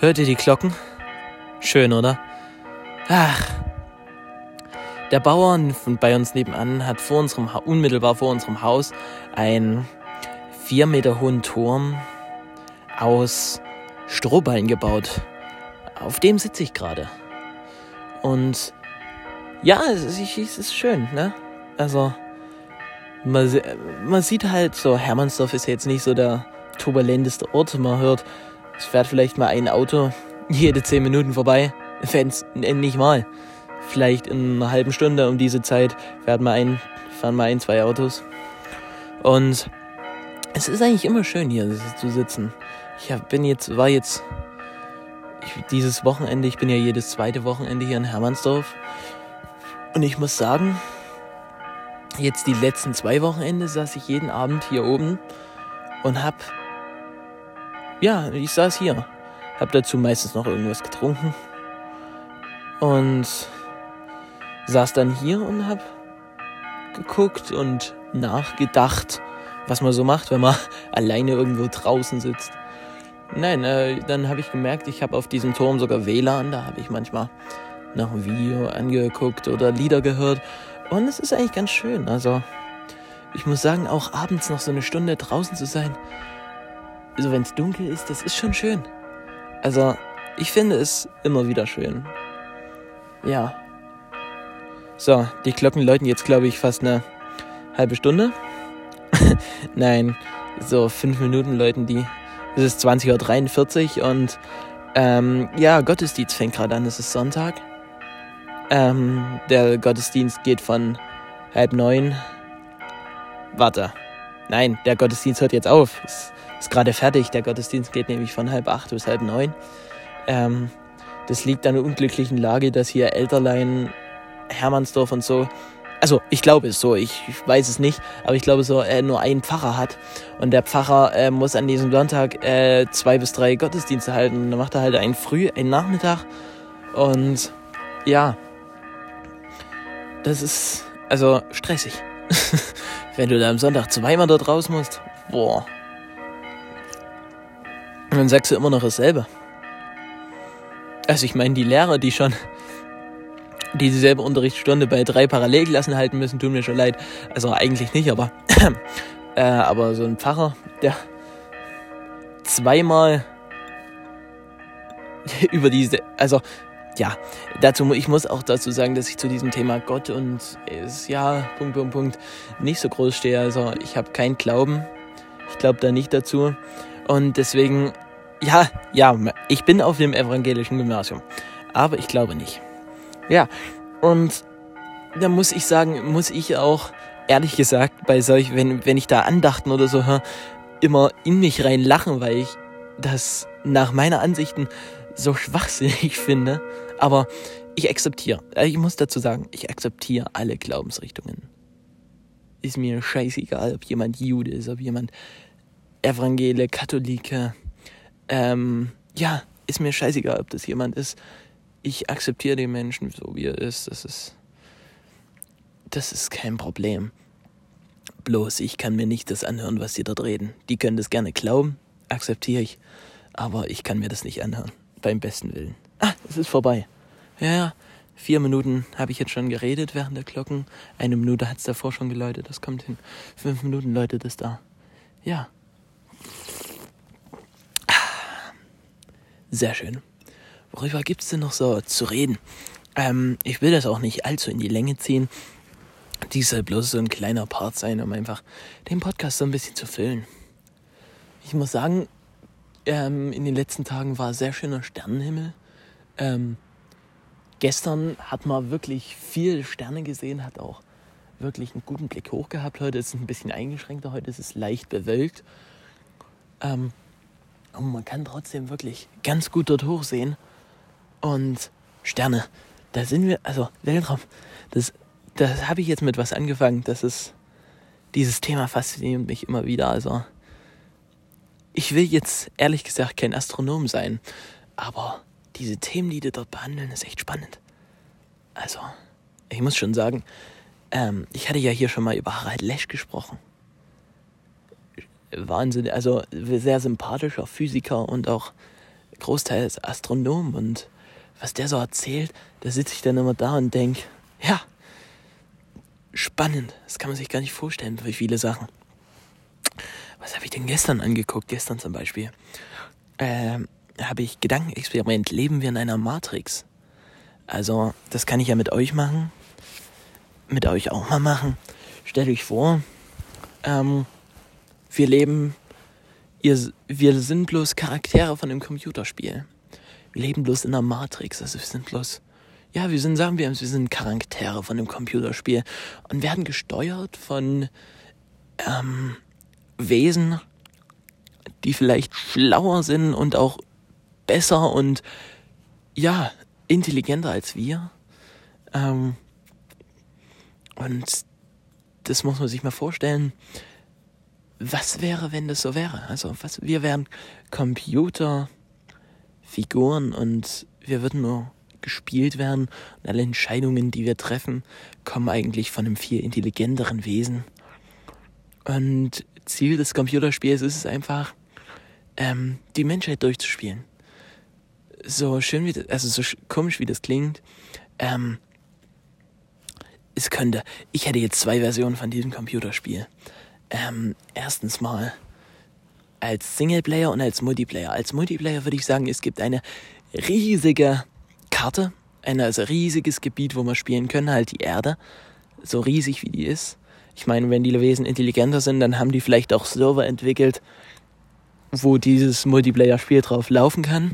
Hört ihr die Glocken? Schön, oder? Ach. Der Bauer bei uns nebenan hat vor unserem unmittelbar vor unserem Haus einen vier Meter hohen Turm aus Strohballen gebaut. Auf dem sitze ich gerade. Und ja, es ist, es ist schön, ne? Also, man, man sieht halt so, Hermannsdorf ist jetzt nicht so der turbulenteste Ort. Man hört, es fährt vielleicht mal ein Auto jede zehn Minuten vorbei. Fans nicht mal. Vielleicht in einer halben Stunde um diese Zeit fährt mal ein, fahren mal ein, zwei Autos. Und es ist eigentlich immer schön hier zu sitzen. Ich bin jetzt, war jetzt ich, dieses Wochenende, ich bin ja jedes zweite Wochenende hier in Hermannsdorf. Und ich muss sagen, jetzt die letzten zwei Wochenende saß ich jeden Abend hier oben und hab, ja, ich saß hier, hab dazu meistens noch irgendwas getrunken und saß dann hier und hab geguckt und nachgedacht, was man so macht, wenn man alleine irgendwo draußen sitzt. Nein, äh, dann habe ich gemerkt, ich habe auf diesem Turm sogar WLAN, da habe ich manchmal noch ein Video angeguckt oder Lieder gehört und es ist eigentlich ganz schön. Also ich muss sagen, auch abends noch so eine Stunde draußen zu sein, also wenn es dunkel ist, das ist schon schön. Also ich finde es immer wieder schön. Ja. So, die Glocken läuten jetzt, glaube ich, fast eine halbe Stunde. Nein, so fünf Minuten läuten die. Es ist 20.43 Uhr und ähm, ja, Gottesdienst fängt gerade an. Es ist Sonntag. Ähm, der Gottesdienst geht von halb neun. Warte. Nein, der Gottesdienst hört jetzt auf. Ist, ist gerade fertig. Der Gottesdienst geht nämlich von halb acht bis halb neun. Ähm, das liegt an der unglücklichen Lage, dass hier Elterlein, Hermannsdorf und so also ich glaube es so, ich, weiß es nicht, aber ich glaube so, er nur einen Pfarrer hat und der Pfarrer äh, muss an diesem Sonntag äh, zwei bis drei Gottesdienste halten. Und dann macht er halt einen Früh, einen Nachmittag und ja, das ist also stressig. Wenn du da am Sonntag zweimal dort raus musst, boah. Dann sagst du immer noch dasselbe. Also ich meine, die Lehrer, die schon die dieselbe Unterrichtsstunde bei drei Parallelklassen halten müssen, tun mir schon leid. Also eigentlich nicht, aber, äh, aber so ein Pfarrer, der zweimal über diese, also ja, dazu, ich muss auch dazu sagen, dass ich zu diesem Thema Gott und es, ja, Punkt, Punkt, Punkt, nicht so groß stehe. Also ich habe keinen Glauben. Ich glaube da nicht dazu. Und deswegen, ja, ja, ich bin auf dem evangelischen Gymnasium. Aber ich glaube nicht. Ja, und da muss ich sagen, muss ich auch, ehrlich gesagt, bei solch, wenn, wenn ich da Andachten oder so höre, immer in mich rein lachen, weil ich das nach meiner Ansichten so schwachsinnig finde. Aber ich akzeptiere, äh, ich muss dazu sagen, ich akzeptiere alle Glaubensrichtungen. Ist mir scheißegal, ob jemand Jude ist, ob jemand Evangele, Katholike, ähm, ja, ist mir scheißegal, ob das jemand ist, ich akzeptiere den Menschen so, wie er ist. Das ist, das ist kein Problem. Bloß ich kann mir nicht das anhören, was sie dort reden. Die können das gerne glauben, akzeptiere ich, aber ich kann mir das nicht anhören. Beim besten Willen. Ah, es ist vorbei. Ja. Vier Minuten habe ich jetzt schon geredet während der Glocken. Eine Minute hat es davor schon geläutet. Das kommt hin. Fünf Minuten läutet es da. Ja. Sehr schön worüber gibt es denn noch so zu reden? Ähm, ich will das auch nicht allzu in die Länge ziehen. Dies soll bloß so ein kleiner Part sein, um einfach den Podcast so ein bisschen zu füllen. Ich muss sagen, ähm, in den letzten Tagen war sehr schöner Sternenhimmel. Ähm, gestern hat man wirklich viel Sterne gesehen, hat auch wirklich einen guten Blick hoch gehabt. Heute ist es ein bisschen eingeschränkter, heute ist es leicht bewölkt. Ähm, und man kann trotzdem wirklich ganz gut dort hochsehen. Und Sterne, da sind wir, also Weltraum, das, das habe ich jetzt mit was angefangen. Das ist, dieses Thema fasziniert mich immer wieder. Also, ich will jetzt ehrlich gesagt kein Astronom sein, aber diese Themen, die die dort behandeln, ist echt spannend. Also, ich muss schon sagen, ähm, ich hatte ja hier schon mal über Harald Lesch gesprochen. Wahnsinn, also sehr sympathischer Physiker und auch Großteil ist Astronom und was der so erzählt, da sitze ich dann immer da und denke, ja, spannend. Das kann man sich gar nicht vorstellen, wie viele Sachen. Was habe ich denn gestern angeguckt? Gestern zum Beispiel. Ähm, habe ich Gedankenexperiment. Leben wir in einer Matrix? Also, das kann ich ja mit euch machen. Mit euch auch mal machen. Stellt euch vor, ähm, wir leben, ihr, wir sind bloß Charaktere von einem Computerspiel. Wir leben bloß in einer Matrix. Also wir sind bloß, ja, wir sind, sagen wir, wir sind Charaktere von einem Computerspiel und werden gesteuert von ähm, Wesen, die vielleicht schlauer sind und auch besser und ja, intelligenter als wir. Ähm, und das muss man sich mal vorstellen. Was wäre, wenn das so wäre? Also, was, wir wären Computerfiguren und wir würden nur gespielt werden und alle Entscheidungen, die wir treffen, kommen eigentlich von einem viel intelligenteren Wesen. Und Ziel des Computerspiels ist es einfach, ähm, die Menschheit durchzuspielen. So schön wie das, also so komisch wie das klingt, ähm, es könnte, ich hätte jetzt zwei Versionen von diesem Computerspiel. Ähm, erstens mal als Singleplayer und als Multiplayer. Als Multiplayer würde ich sagen, es gibt eine riesige Karte, ein also riesiges Gebiet, wo wir spielen können, halt die Erde, so riesig wie die ist. Ich meine, wenn die Wesen intelligenter sind, dann haben die vielleicht auch Server entwickelt, wo dieses Multiplayer-Spiel drauf laufen kann.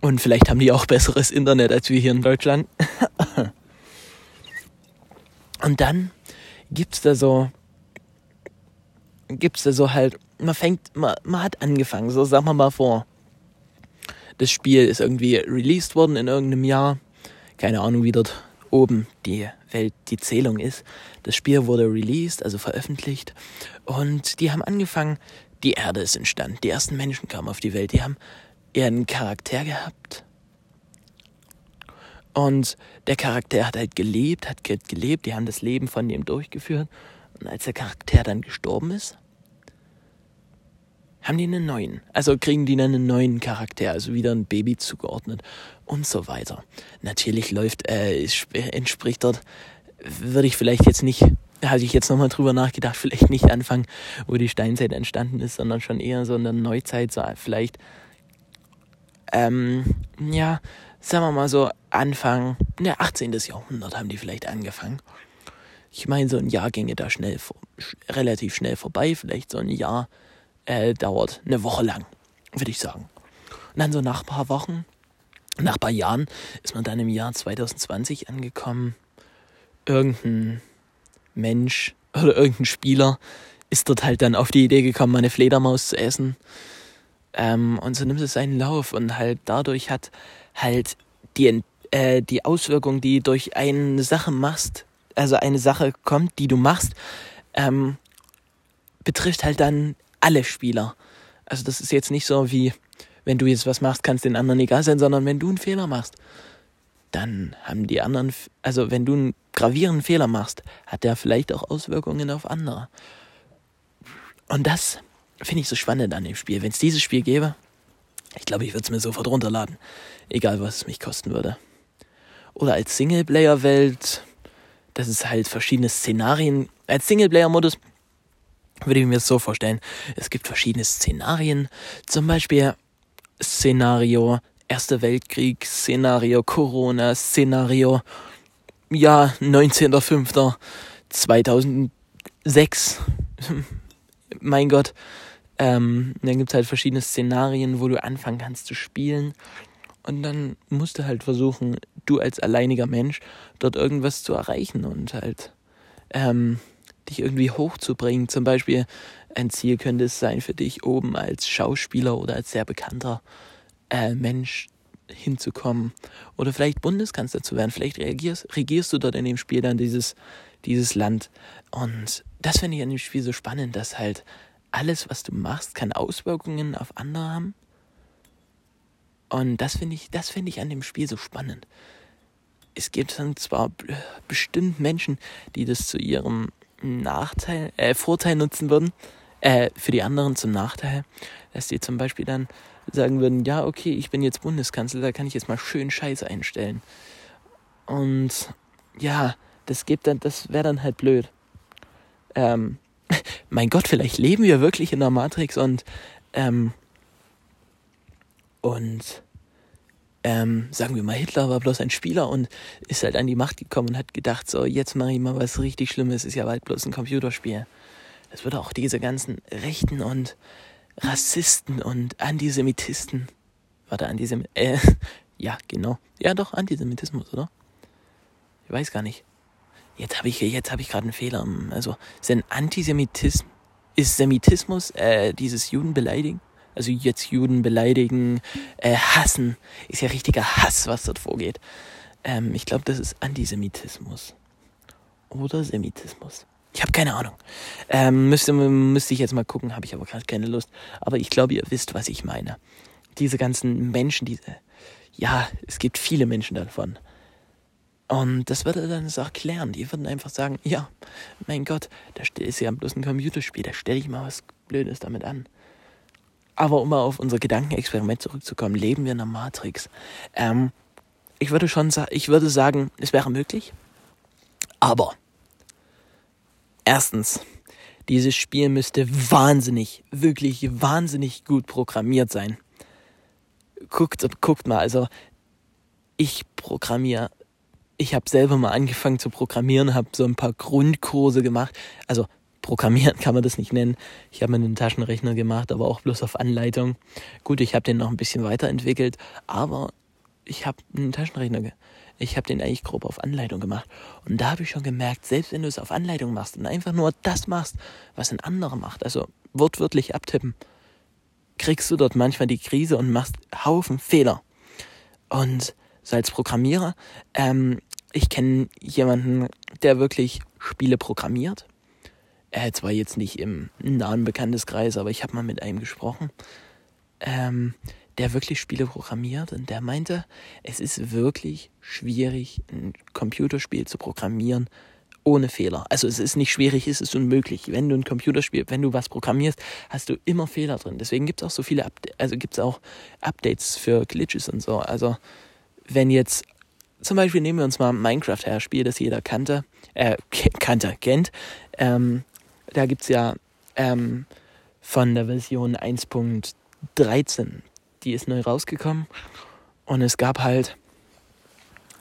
Und vielleicht haben die auch besseres Internet als wir hier in Deutschland. Und dann gibt's da so, gibt's da so halt, man fängt, man, man hat angefangen, so sagen wir mal vor. Das Spiel ist irgendwie released worden in irgendeinem Jahr. Keine Ahnung, wie dort oben die Welt, die Zählung ist. Das Spiel wurde released, also veröffentlicht. Und die haben angefangen, die Erde ist entstanden. Die ersten Menschen kamen auf die Welt. Die haben ihren Charakter gehabt. Und der Charakter hat halt gelebt, hat gelebt. Die haben das Leben von dem durchgeführt. Und als der Charakter dann gestorben ist, haben die einen neuen. Also kriegen die dann einen neuen Charakter, also wieder ein Baby zugeordnet und so weiter. Natürlich läuft, äh, entspricht dort, würde ich vielleicht jetzt nicht, hatte ich jetzt nochmal drüber nachgedacht, vielleicht nicht anfangen, wo die Steinzeit entstanden ist, sondern schon eher so in der Neuzeit, so vielleicht, ähm, ja, sagen wir mal so Anfang, ne, 18. Jahrhundert haben die vielleicht angefangen. Ich meine, so ein Jahr ginge da schnell, relativ schnell vorbei, vielleicht so ein Jahr äh, dauert eine Woche lang, würde ich sagen. Und dann so nach ein paar Wochen, nach ein paar Jahren, ist man dann im Jahr 2020 angekommen. Irgendein Mensch oder irgendein Spieler ist dort halt dann auf die Idee gekommen, eine Fledermaus zu essen. Ähm, und so nimmt es seinen Lauf und halt dadurch hat halt die, äh, die Auswirkung, die durch eine Sache machst, also eine Sache kommt, die du machst, ähm, betrifft halt dann alle Spieler. Also das ist jetzt nicht so wie, wenn du jetzt was machst, kann es den anderen egal sein, sondern wenn du einen Fehler machst, dann haben die anderen, also wenn du einen gravierenden Fehler machst, hat der vielleicht auch Auswirkungen auf andere. Und das finde ich so spannend an dem Spiel. Wenn es dieses Spiel gäbe, ich glaube, ich würde es mir sofort runterladen. Egal, was es mich kosten würde. Oder als Singleplayer-Welt, das ist halt verschiedene Szenarien. Als Singleplayer-Modus würde ich mir so vorstellen. Es gibt verschiedene Szenarien. Zum Beispiel Szenario Erster Weltkrieg, Szenario Corona, Szenario ja 19.05.2006. mein Gott. Ähm, dann gibt es halt verschiedene Szenarien, wo du anfangen kannst zu spielen. Und dann musst du halt versuchen, du als alleiniger Mensch dort irgendwas zu erreichen und halt ähm, dich irgendwie hochzubringen. Zum Beispiel ein Ziel könnte es sein für dich, oben als Schauspieler oder als sehr bekannter äh, Mensch hinzukommen. Oder vielleicht Bundeskanzler zu werden. Vielleicht regierst, regierst du dort in dem Spiel dann dieses, dieses Land. Und das finde ich an dem Spiel so spannend, dass halt alles, was du machst, kann Auswirkungen auf andere haben. Und das finde ich, das finde ich an dem Spiel so spannend. Es gibt dann zwar bestimmt Menschen, die das zu ihrem Nachteil, äh, Vorteil nutzen würden. Äh, für die anderen zum Nachteil, dass die zum Beispiel dann sagen würden, ja, okay, ich bin jetzt Bundeskanzler, da kann ich jetzt mal schön Scheiß einstellen. Und ja, das gibt dann, das wäre dann halt blöd. Ähm, mein Gott, vielleicht leben wir wirklich in der Matrix und ähm, und ähm, sagen wir mal, Hitler war bloß ein Spieler und ist halt an die Macht gekommen und hat gedacht, so, jetzt mache ich mal was richtig Schlimmes, ist ja bald bloß ein Computerspiel. Das würde auch diese ganzen Rechten und Rassisten und Antisemitisten, warte, Antisemit, äh, ja, genau, ja doch, Antisemitismus, oder? Ich weiß gar nicht. Jetzt habe ich, jetzt habe ich gerade einen Fehler. Also, ist ein Antisemitismus, ist Semitismus, äh, dieses Juden beleidigen? Also jetzt Juden beleidigen, äh, hassen. Ist ja richtiger Hass, was dort vorgeht. Ähm, ich glaube, das ist Antisemitismus. Oder Semitismus. Ich habe keine Ahnung. Ähm, müsste, müsste ich jetzt mal gucken, habe ich aber gerade keine Lust. Aber ich glaube, ihr wisst, was ich meine. Diese ganzen Menschen, diese, ja, es gibt viele Menschen davon. Und das würde dann das auch klären. Die würden einfach sagen, ja, mein Gott, da ist ja bloß ein Computerspiel, da stelle ich mal was Blödes damit an. Aber um mal auf unser Gedankenexperiment zurückzukommen, leben wir in einer Matrix. Ähm, ich würde schon ich würde sagen, es wäre möglich. Aber erstens, dieses Spiel müsste wahnsinnig, wirklich wahnsinnig gut programmiert sein. Guckt, guckt mal, also ich programmiere, ich habe selber mal angefangen zu programmieren, habe so ein paar Grundkurse gemacht. Also Programmieren kann man das nicht nennen. Ich habe mir einen Taschenrechner gemacht, aber auch bloß auf Anleitung. Gut, ich habe den noch ein bisschen weiterentwickelt, aber ich habe einen Taschenrechner, ich habe den eigentlich grob auf Anleitung gemacht. Und da habe ich schon gemerkt, selbst wenn du es auf Anleitung machst und einfach nur das machst, was ein anderer macht, also wortwörtlich abtippen, kriegst du dort manchmal die Krise und machst Haufen Fehler. Und so als Programmierer, ähm, ich kenne jemanden, der wirklich Spiele programmiert äh, zwar jetzt nicht im nahen Bekannteskreis, aber ich habe mal mit einem gesprochen, ähm, der wirklich Spiele programmiert und der meinte, es ist wirklich schwierig, ein Computerspiel zu programmieren ohne Fehler. Also es ist nicht schwierig, es ist unmöglich. Wenn du ein Computerspiel, wenn du was programmierst, hast du immer Fehler drin. Deswegen gibt es auch so viele, Upda also gibt es auch Updates für Glitches und so. Also wenn jetzt zum Beispiel nehmen wir uns mal Minecraft her, Spiel, das jeder kannte, äh, kannte, kennt. Ähm, da gibt es ja ähm, von der Version 1.13, die ist neu rausgekommen. Und es gab halt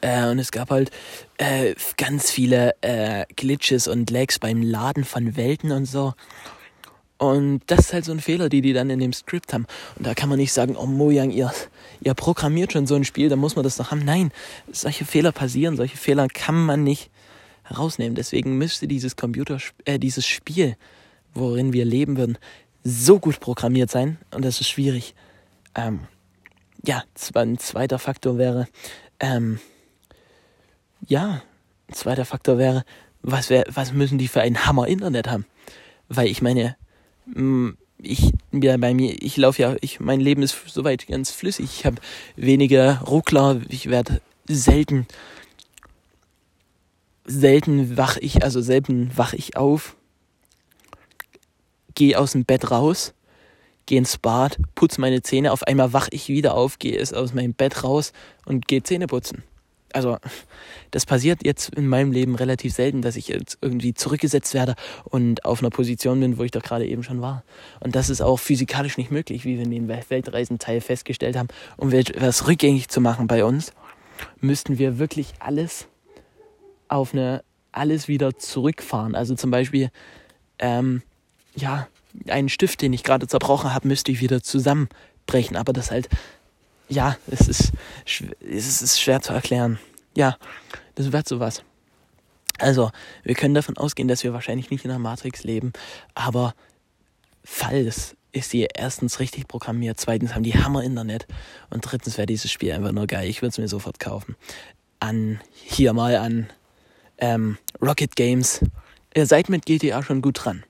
äh, und es gab halt äh, ganz viele äh, Glitches und Lags beim Laden von Welten und so. Und das ist halt so ein Fehler, die die dann in dem Skript haben. Und da kann man nicht sagen, oh Mojang, ihr, ihr programmiert schon so ein Spiel, da muss man das doch haben. Nein, solche Fehler passieren, solche Fehler kann man nicht rausnehmen. Deswegen müsste dieses Computer, äh, dieses Spiel, worin wir leben würden, so gut programmiert sein. Und das ist schwierig. Ähm, ja, ein zweiter Faktor wäre, ähm, ja, ein zweiter Faktor wäre, was, wär, was müssen die für ein Hammer Internet haben? Weil ich meine, mm, ich ja bei mir, ich laufe ja, ich mein Leben ist soweit ganz flüssig. Ich habe weniger Ruckler, ich werde selten selten wach ich, also selten wach ich auf, gehe aus dem Bett raus, gehe ins Bad, putze meine Zähne, auf einmal wach ich wieder auf, gehe aus meinem Bett raus und gehe Zähne putzen. Also, das passiert jetzt in meinem Leben relativ selten, dass ich jetzt irgendwie zurückgesetzt werde und auf einer Position bin, wo ich doch gerade eben schon war. Und das ist auch physikalisch nicht möglich, wie wir in dem Weltreisenteil festgestellt haben. Um etwas rückgängig zu machen bei uns, müssten wir wirklich alles auf eine alles wieder zurückfahren. Also zum Beispiel, ähm, ja, einen Stift, den ich gerade zerbrochen habe, müsste ich wieder zusammenbrechen. Aber das halt, ja, es ist, es ist schwer zu erklären. Ja, das wird sowas. Also, wir können davon ausgehen, dass wir wahrscheinlich nicht in der Matrix leben, aber falls ist sie erstens richtig programmiert, zweitens haben die Hammer Internet und drittens wäre dieses Spiel einfach nur geil. Ich würde es mir sofort kaufen. An, hier mal an ähm, Rocket Games. Ihr seid mit GTA schon gut dran.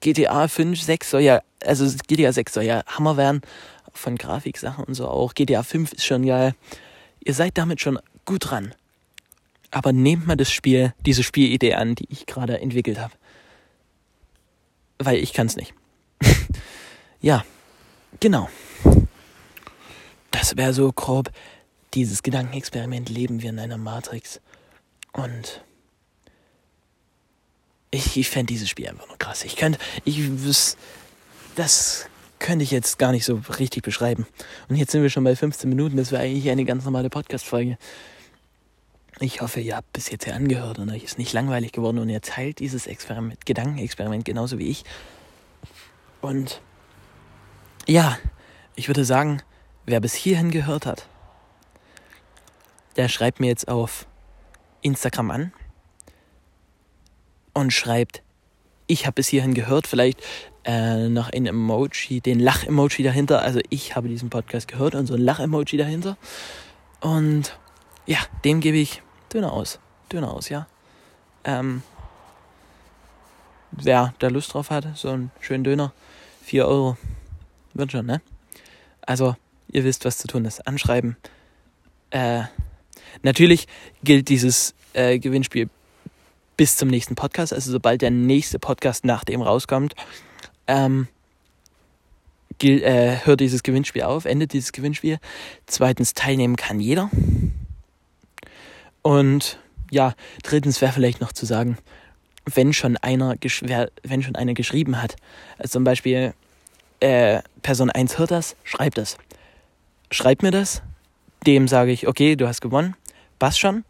GTA 5, 6 soll ja, also GTA 6 soll ja Hammer werden, von Grafiksachen und so auch. GTA 5 ist schon geil. Ihr seid damit schon gut dran. Aber nehmt mal das Spiel, diese Spielidee an, die ich gerade entwickelt habe. weil ich kann es nicht. ja, genau. Das wäre so grob dieses Gedankenexperiment. Leben wir in einer Matrix? Und ich, ich fände dieses Spiel einfach nur krass. Ich könnte, ich, das könnte ich jetzt gar nicht so richtig beschreiben. Und jetzt sind wir schon bei 15 Minuten. Das wäre eigentlich eine ganz normale Podcast-Folge. Ich hoffe, ihr habt bis jetzt hier angehört und euch ist nicht langweilig geworden und ihr teilt dieses Experiment, Gedankenexperiment genauso wie ich. Und ja, ich würde sagen, wer bis hierhin gehört hat, der schreibt mir jetzt auf Instagram an und schreibt, ich habe bis hierhin gehört, vielleicht äh, noch ein Emoji, den Lach-Emoji dahinter. Also ich habe diesen Podcast gehört und so ein Lach-Emoji dahinter. Und ja, dem gebe ich Döner aus. Döner aus, ja. Ähm, wer da Lust drauf hat, so einen schönen Döner, 4 Euro, wird schon, ne? Also, ihr wisst, was zu tun ist. Anschreiben. Äh, natürlich gilt dieses äh, Gewinnspiel bis zum nächsten Podcast. Also, sobald der nächste Podcast nach dem rauskommt, ähm, gilt, äh, hört dieses Gewinnspiel auf, endet dieses Gewinnspiel. Zweitens, teilnehmen kann jeder. Und ja, drittens wäre vielleicht noch zu sagen, wenn schon einer, wenn schon einer geschrieben hat, also zum Beispiel äh, Person 1 hört das, schreibt das. Schreibt mir das, dem sage ich, okay, du hast gewonnen, passt schon.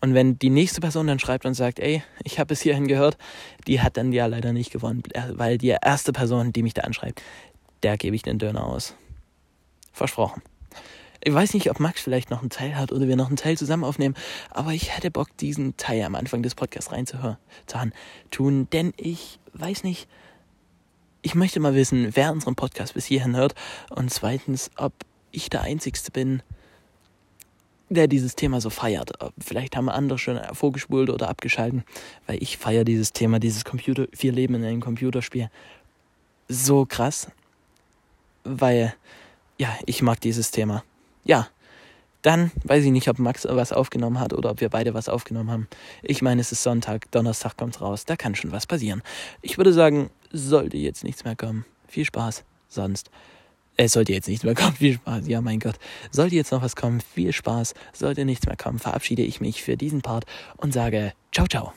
Und wenn die nächste Person dann schreibt und sagt, ey, ich habe es hierhin gehört, die hat dann ja leider nicht gewonnen, weil die erste Person, die mich da anschreibt, der gebe ich den Döner aus. Versprochen. Ich weiß nicht, ob Max vielleicht noch einen Teil hat oder wir noch einen Teil zusammen aufnehmen, aber ich hätte Bock, diesen Teil am Anfang des Podcasts reinzuhören, tun, denn ich weiß nicht, ich möchte mal wissen, wer unseren Podcast bis hierhin hört und zweitens, ob ich der Einzigste bin, der dieses Thema so feiert. Vielleicht haben andere schon vorgespult oder abgeschalten, weil ich feiere dieses Thema, dieses Computer, wir leben in einem Computerspiel so krass, weil ja, ich mag dieses Thema ja, dann weiß ich nicht, ob Max was aufgenommen hat oder ob wir beide was aufgenommen haben. Ich meine, es ist Sonntag, Donnerstag kommt's raus, da kann schon was passieren. Ich würde sagen, sollte jetzt nichts mehr kommen. Viel Spaß. Sonst. Es sollte jetzt nichts mehr kommen. Viel Spaß. Ja, mein Gott. Sollte jetzt noch was kommen. Viel Spaß. Sollte nichts mehr kommen. Verabschiede ich mich für diesen Part und sage ciao, ciao.